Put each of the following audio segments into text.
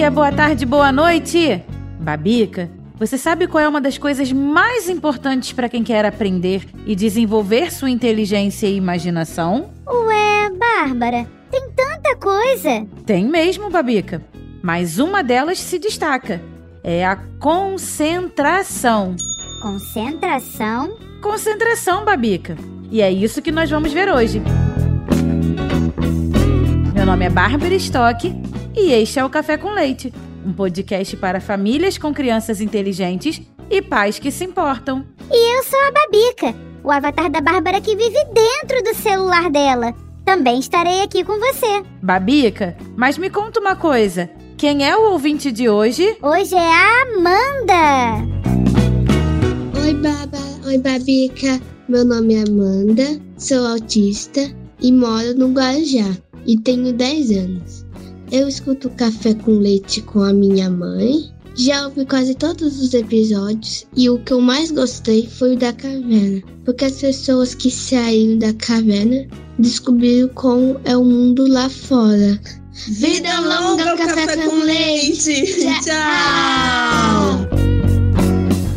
Dia, boa tarde, boa noite! Babica, você sabe qual é uma das coisas mais importantes para quem quer aprender e desenvolver sua inteligência e imaginação? Ué, Bárbara, tem tanta coisa. Tem mesmo, Babica. Mas uma delas se destaca. É a concentração. Concentração? Concentração, Babica. E é isso que nós vamos ver hoje. Meu nome é Bárbara Stock e este é o Café com Leite, um podcast para famílias com crianças inteligentes e pais que se importam. E eu sou a Babica, o avatar da Bárbara que vive dentro do celular dela. Também estarei aqui com você. Babica, mas me conta uma coisa: quem é o ouvinte de hoje? Hoje é a Amanda. Oi, Baba. Oi, Babica. Meu nome é Amanda, sou autista e moro no Guarujá e tenho 10 anos. Eu escuto Café com Leite com a minha mãe. Já ouvi quase todos os episódios e o que eu mais gostei foi o da caverna, porque as pessoas que saíram da caverna descobriram como é o mundo lá fora. Vida longa, café, com leite. Tchau.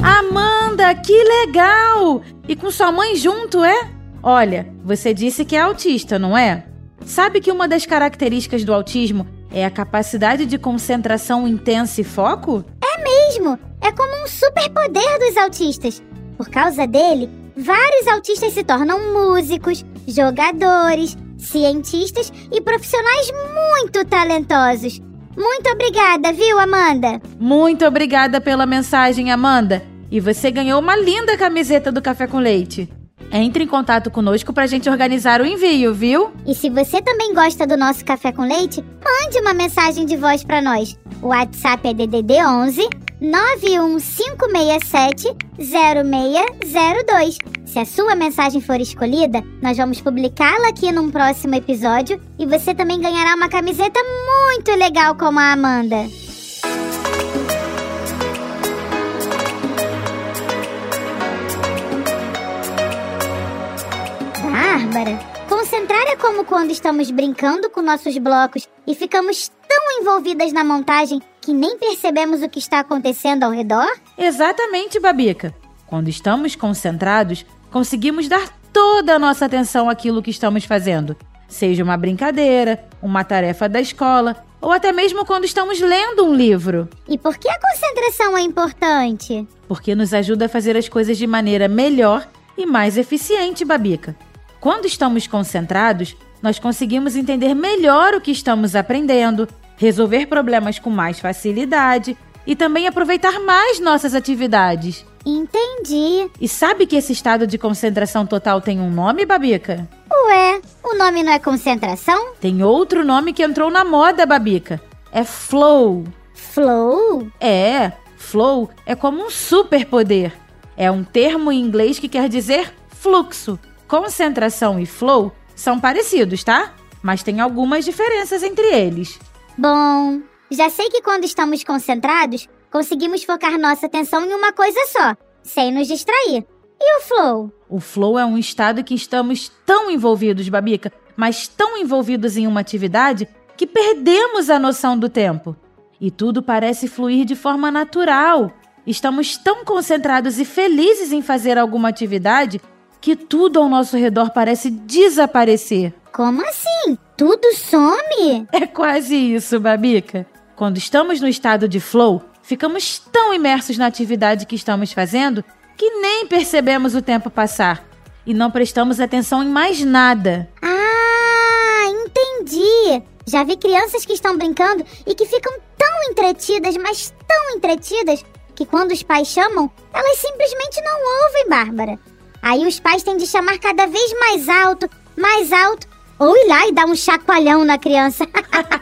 Amanda, que legal! E com sua mãe junto, é? Olha, você disse que é autista, não é? Sabe que uma das características do autismo é a capacidade de concentração intensa e foco? Mesmo, é como um superpoder dos autistas. Por causa dele, vários autistas se tornam músicos, jogadores, cientistas e profissionais muito talentosos. Muito obrigada, viu, Amanda? Muito obrigada pela mensagem, Amanda. E você ganhou uma linda camiseta do Café com Leite. Entre em contato conosco pra gente organizar o envio, viu? E se você também gosta do nosso café com leite, mande uma mensagem de voz pra nós. O WhatsApp é DDD 11 91567 0602. Se a sua mensagem for escolhida, nós vamos publicá-la aqui num próximo episódio e você também ganhará uma camiseta muito legal como a Amanda. Bárbara, concentrar é como quando estamos brincando com nossos blocos e ficamos tão envolvidas na montagem que nem percebemos o que está acontecendo ao redor? Exatamente, Babica. Quando estamos concentrados, conseguimos dar toda a nossa atenção àquilo que estamos fazendo. Seja uma brincadeira, uma tarefa da escola ou até mesmo quando estamos lendo um livro. E por que a concentração é importante? Porque nos ajuda a fazer as coisas de maneira melhor e mais eficiente, Babica. Quando estamos concentrados, nós conseguimos entender melhor o que estamos aprendendo, resolver problemas com mais facilidade e também aproveitar mais nossas atividades. Entendi. E sabe que esse estado de concentração total tem um nome, Babica? Ué, o nome não é concentração? Tem outro nome que entrou na moda, Babica. É flow. Flow? É, flow é como um superpoder. É um termo em inglês que quer dizer fluxo. Concentração e flow são parecidos, tá? Mas tem algumas diferenças entre eles. Bom, já sei que quando estamos concentrados, conseguimos focar nossa atenção em uma coisa só, sem nos distrair. E o flow? O flow é um estado que estamos tão envolvidos, Babica, mas tão envolvidos em uma atividade que perdemos a noção do tempo. E tudo parece fluir de forma natural. Estamos tão concentrados e felizes em fazer alguma atividade que tudo ao nosso redor parece desaparecer. Como assim? Tudo some? É quase isso, Babica. Quando estamos no estado de flow, ficamos tão imersos na atividade que estamos fazendo que nem percebemos o tempo passar e não prestamos atenção em mais nada. Ah, entendi. Já vi crianças que estão brincando e que ficam tão entretidas, mas tão entretidas, que quando os pais chamam, elas simplesmente não ouvem, Bárbara. Aí os pais têm de chamar cada vez mais alto, mais alto, ou ir lá e dar um chacoalhão na criança.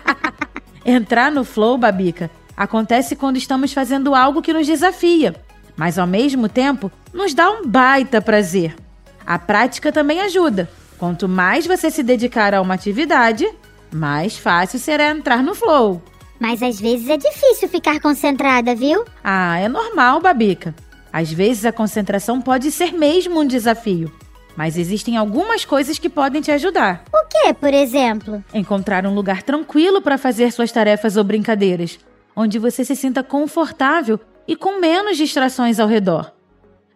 Entrar no flow, Babica, acontece quando estamos fazendo algo que nos desafia, mas ao mesmo tempo nos dá um baita prazer. A prática também ajuda. Quanto mais você se dedicar a uma atividade, mais fácil será entrar no flow. Mas às vezes é difícil ficar concentrada, viu? Ah, é normal, Babica. Às vezes a concentração pode ser mesmo um desafio. Mas existem algumas coisas que podem te ajudar. O que, por exemplo? Encontrar um lugar tranquilo para fazer suas tarefas ou brincadeiras, onde você se sinta confortável e com menos distrações ao redor.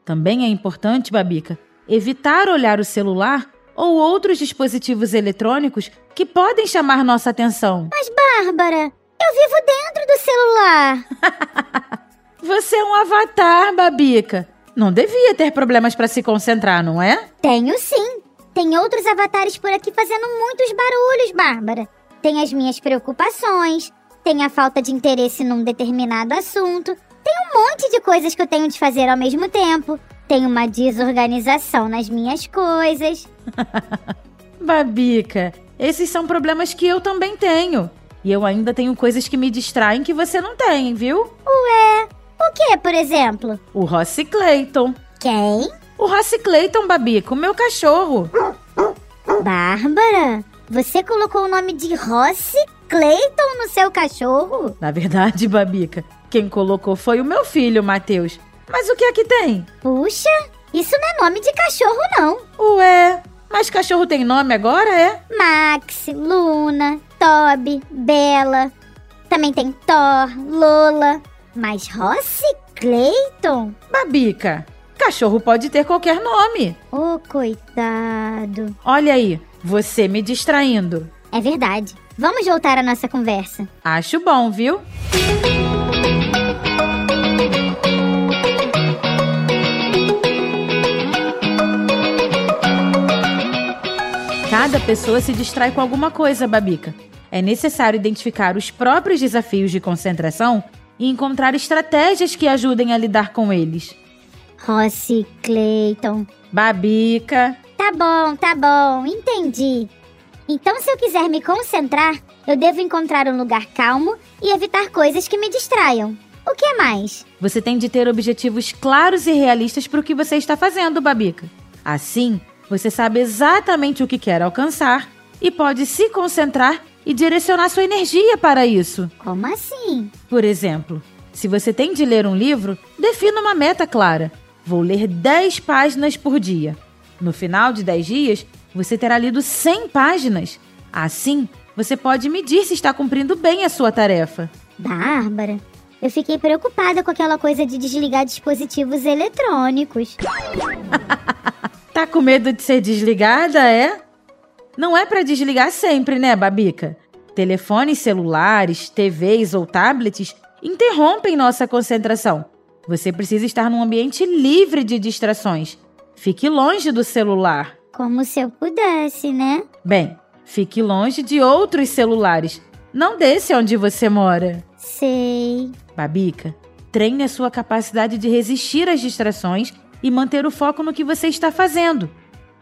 Também é importante, Babica, evitar olhar o celular ou outros dispositivos eletrônicos que podem chamar nossa atenção. Mas, Bárbara, eu vivo dentro do celular. Você é um avatar, Babica. Não devia ter problemas para se concentrar, não é? Tenho sim. Tem outros avatares por aqui fazendo muitos barulhos, Bárbara. Tem as minhas preocupações, tem a falta de interesse num determinado assunto, tem um monte de coisas que eu tenho de fazer ao mesmo tempo. Tem uma desorganização nas minhas coisas. Babica, esses são problemas que eu também tenho. E eu ainda tenho coisas que me distraem que você não tem, viu? Ué, o que, por exemplo? O Rossi Clayton. Quem? O Rossi Clayton, Babica, o meu cachorro. Bárbara, você colocou o nome de Rossi Clayton no seu cachorro? Na verdade, Babica, quem colocou foi o meu filho, Matheus. Mas o que é que tem? Puxa, isso não é nome de cachorro, não. Ué, mas cachorro tem nome agora, é? Max, Luna, Toby, Bela. Também tem Thor, Lola. Mas Rossi Clayton? Babica, cachorro pode ter qualquer nome. Oh, coitado. Olha aí, você me distraindo. É verdade. Vamos voltar à nossa conversa. Acho bom, viu? Cada pessoa se distrai com alguma coisa, Babica. É necessário identificar os próprios desafios de concentração e encontrar estratégias que ajudem a lidar com eles. Rossi Clayton. Babica. Tá bom, tá bom, entendi. Então, se eu quiser me concentrar, eu devo encontrar um lugar calmo e evitar coisas que me distraiam. O que mais? Você tem de ter objetivos claros e realistas para o que você está fazendo, Babica. Assim, você sabe exatamente o que quer alcançar e pode se concentrar e direcionar sua energia para isso. Como assim? Por exemplo, se você tem de ler um livro, defina uma meta clara. Vou ler 10 páginas por dia. No final de 10 dias, você terá lido 100 páginas. Assim, você pode medir se está cumprindo bem a sua tarefa. Bárbara, eu fiquei preocupada com aquela coisa de desligar dispositivos eletrônicos. Tá com medo de ser desligada, é? Não é para desligar sempre, né, Babica? Telefones celulares, TVs ou tablets interrompem nossa concentração. Você precisa estar num ambiente livre de distrações. Fique longe do celular. Como se eu pudesse, né? Bem, fique longe de outros celulares. Não desse onde você mora. Sei. Babica, treine a sua capacidade de resistir às distrações e manter o foco no que você está fazendo.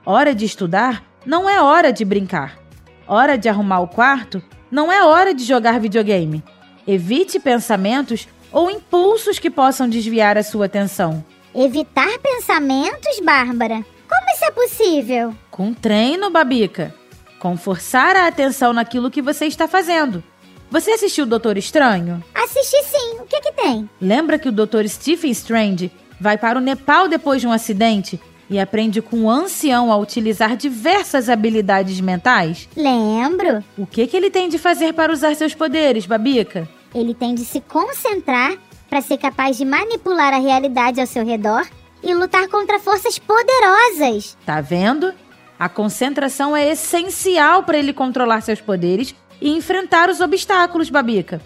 Hora de estudar não é hora de brincar. Hora de arrumar o quarto não é hora de jogar videogame. Evite pensamentos ou impulsos que possam desviar a sua atenção. Evitar pensamentos, Bárbara? Como isso é possível? Com treino, Babica. Com forçar a atenção naquilo que você está fazendo. Você assistiu o Doutor Estranho? Assisti sim. O que que tem? Lembra que o Dr. Stephen Strange vai para o Nepal depois de um acidente e aprende com o ancião a utilizar diversas habilidades mentais? Lembro. O que, que ele tem de fazer para usar seus poderes, Babica? Ele tem de se concentrar para ser capaz de manipular a realidade ao seu redor e lutar contra forças poderosas. Tá vendo? A concentração é essencial para ele controlar seus poderes e enfrentar os obstáculos, Babica.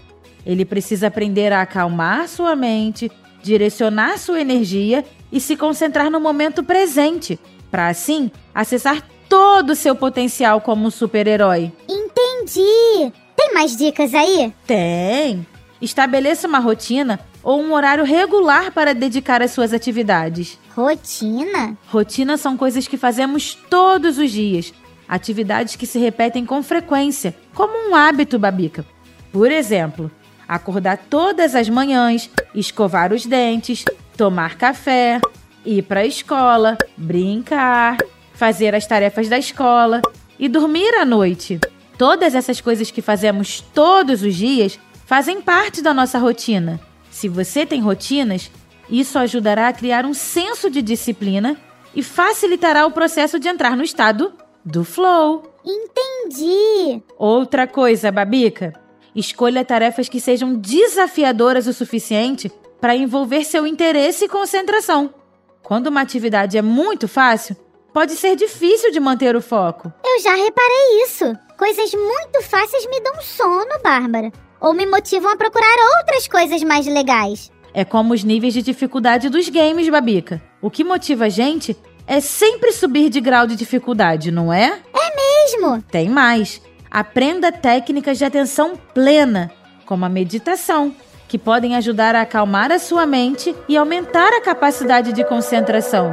Ele precisa aprender a acalmar sua mente, direcionar sua energia e se concentrar no momento presente, para assim acessar todo o seu potencial como um super-herói. Entendi. Tem mais dicas aí? Tem! Estabeleça uma rotina ou um horário regular para dedicar às suas atividades. Rotina? Rotinas são coisas que fazemos todos os dias, atividades que se repetem com frequência, como um hábito, Babica. Por exemplo, acordar todas as manhãs, escovar os dentes, tomar café, ir para a escola, brincar, fazer as tarefas da escola e dormir à noite. Todas essas coisas que fazemos todos os dias fazem parte da nossa rotina. Se você tem rotinas, isso ajudará a criar um senso de disciplina e facilitará o processo de entrar no estado do flow. Entendi. Outra coisa, Babica, escolha tarefas que sejam desafiadoras o suficiente para envolver seu interesse e concentração. Quando uma atividade é muito fácil, pode ser difícil de manter o foco. Eu já reparei isso. Coisas muito fáceis me dão sono, Bárbara. Ou me motivam a procurar outras coisas mais legais. É como os níveis de dificuldade dos games, Babica. O que motiva a gente é sempre subir de grau de dificuldade, não é? É mesmo? Tem mais. Aprenda técnicas de atenção plena, como a meditação, que podem ajudar a acalmar a sua mente e aumentar a capacidade de concentração.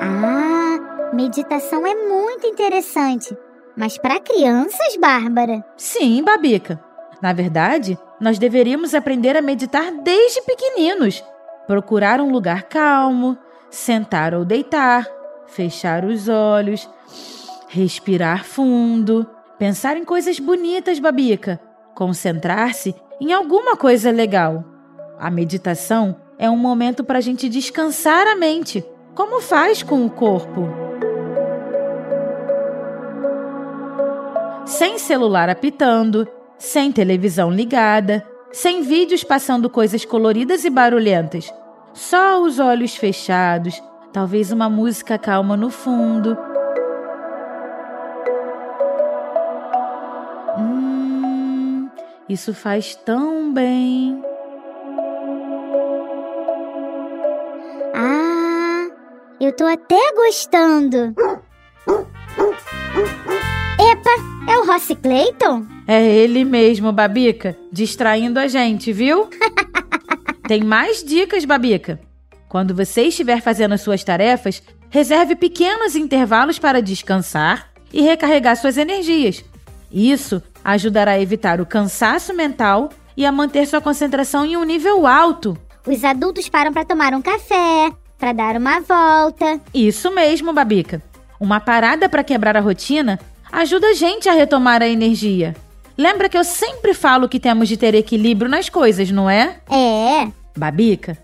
Ah, meditação é muito interessante. Mas para crianças, Bárbara? Sim, Babica. Na verdade, nós deveríamos aprender a meditar desde pequeninos. Procurar um lugar calmo, sentar ou deitar, fechar os olhos, respirar fundo, pensar em coisas bonitas, Babica, concentrar-se em alguma coisa legal. A meditação é um momento para a gente descansar a mente, como faz com o corpo. Sem celular apitando, sem televisão ligada, sem vídeos passando coisas coloridas e barulhentas. Só os olhos fechados, talvez uma música calma no fundo. Isso faz tão bem. Ah, eu tô até gostando. Epa, é o Rossi Clayton? É ele mesmo, Babica, distraindo a gente, viu? Tem mais dicas, Babica. Quando você estiver fazendo suas tarefas, reserve pequenos intervalos para descansar e recarregar suas energias. Isso ajudará a evitar o cansaço mental e a manter sua concentração em um nível alto. Os adultos param para tomar um café, para dar uma volta. Isso mesmo, Babica. Uma parada para quebrar a rotina ajuda a gente a retomar a energia. Lembra que eu sempre falo que temos de ter equilíbrio nas coisas, não é? É. Babica,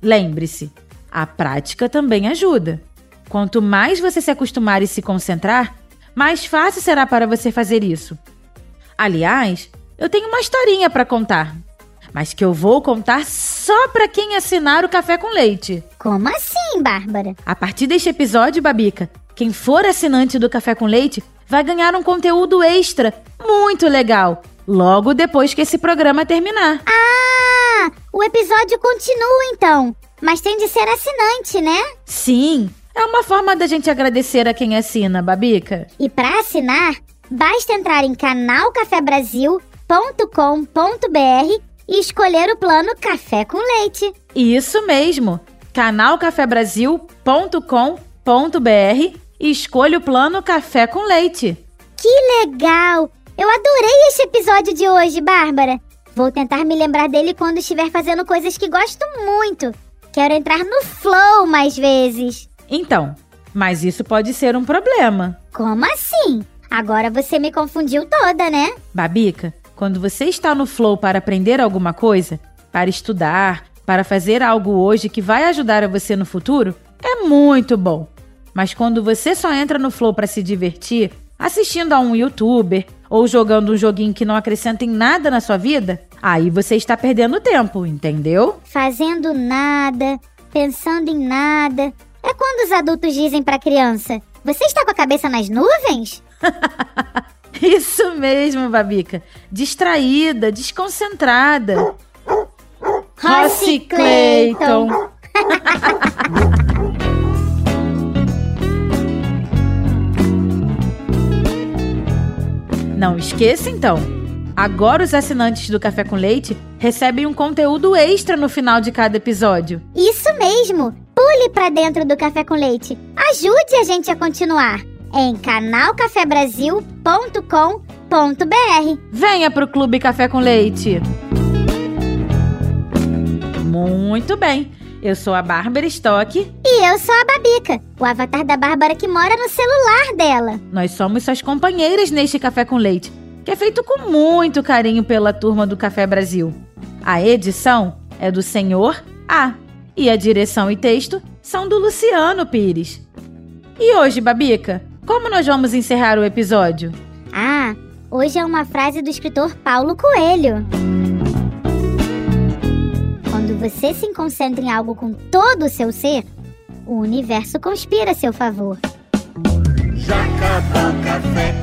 lembre-se, a prática também ajuda. Quanto mais você se acostumar e se concentrar, mais fácil será para você fazer isso. Aliás, eu tenho uma historinha para contar, mas que eu vou contar só para quem assinar o café com leite. Como assim, Bárbara? A partir deste episódio, Babica, quem for assinante do café com leite vai ganhar um conteúdo extra muito legal logo depois que esse programa terminar. Ah, o episódio continua então, mas tem de ser assinante, né? Sim, é uma forma da gente agradecer a quem assina, Babica. E para assinar, basta entrar em canalcafebrasil.com.br e escolher o plano Café com Leite. Isso mesmo, canalcafebrasil.com.br e escolha o plano Café com Leite. Que legal! Eu adorei esse episódio de hoje, Bárbara. Vou tentar me lembrar dele quando estiver fazendo coisas que gosto muito. Quero entrar no flow mais vezes. Então, mas isso pode ser um problema. Como assim? Agora você me confundiu toda, né? Babica, quando você está no flow para aprender alguma coisa, para estudar, para fazer algo hoje que vai ajudar a você no futuro, é muito bom. Mas quando você só entra no flow para se divertir, assistindo a um youtuber ou jogando um joguinho que não acrescenta em nada na sua vida, aí você está perdendo tempo, entendeu? Fazendo nada, pensando em nada. É quando os adultos dizem para a criança: Você está com a cabeça nas nuvens? Isso mesmo, Babica. Distraída, desconcentrada. Rossi Clayton. Não esqueça então. Agora os assinantes do Café com Leite recebem um conteúdo extra no final de cada episódio. Isso mesmo! Pule para dentro do Café com Leite. Ajude a gente a continuar. Em canalcafebrasil.com.br. Venha pro Clube Café com Leite. Muito bem. Eu sou a Bárbara Stock. E eu sou a Babica, o avatar da Bárbara que mora no celular dela. Nós somos suas companheiras neste Café com Leite, que é feito com muito carinho pela turma do Café Brasil. A edição é do Senhor A e a direção e texto são do Luciano Pires. E hoje, Babica, como nós vamos encerrar o episódio? Ah, hoje é uma frase do escritor Paulo Coelho. Quando você se concentra em algo com todo o seu ser, o universo conspira a seu favor. Já acabou o café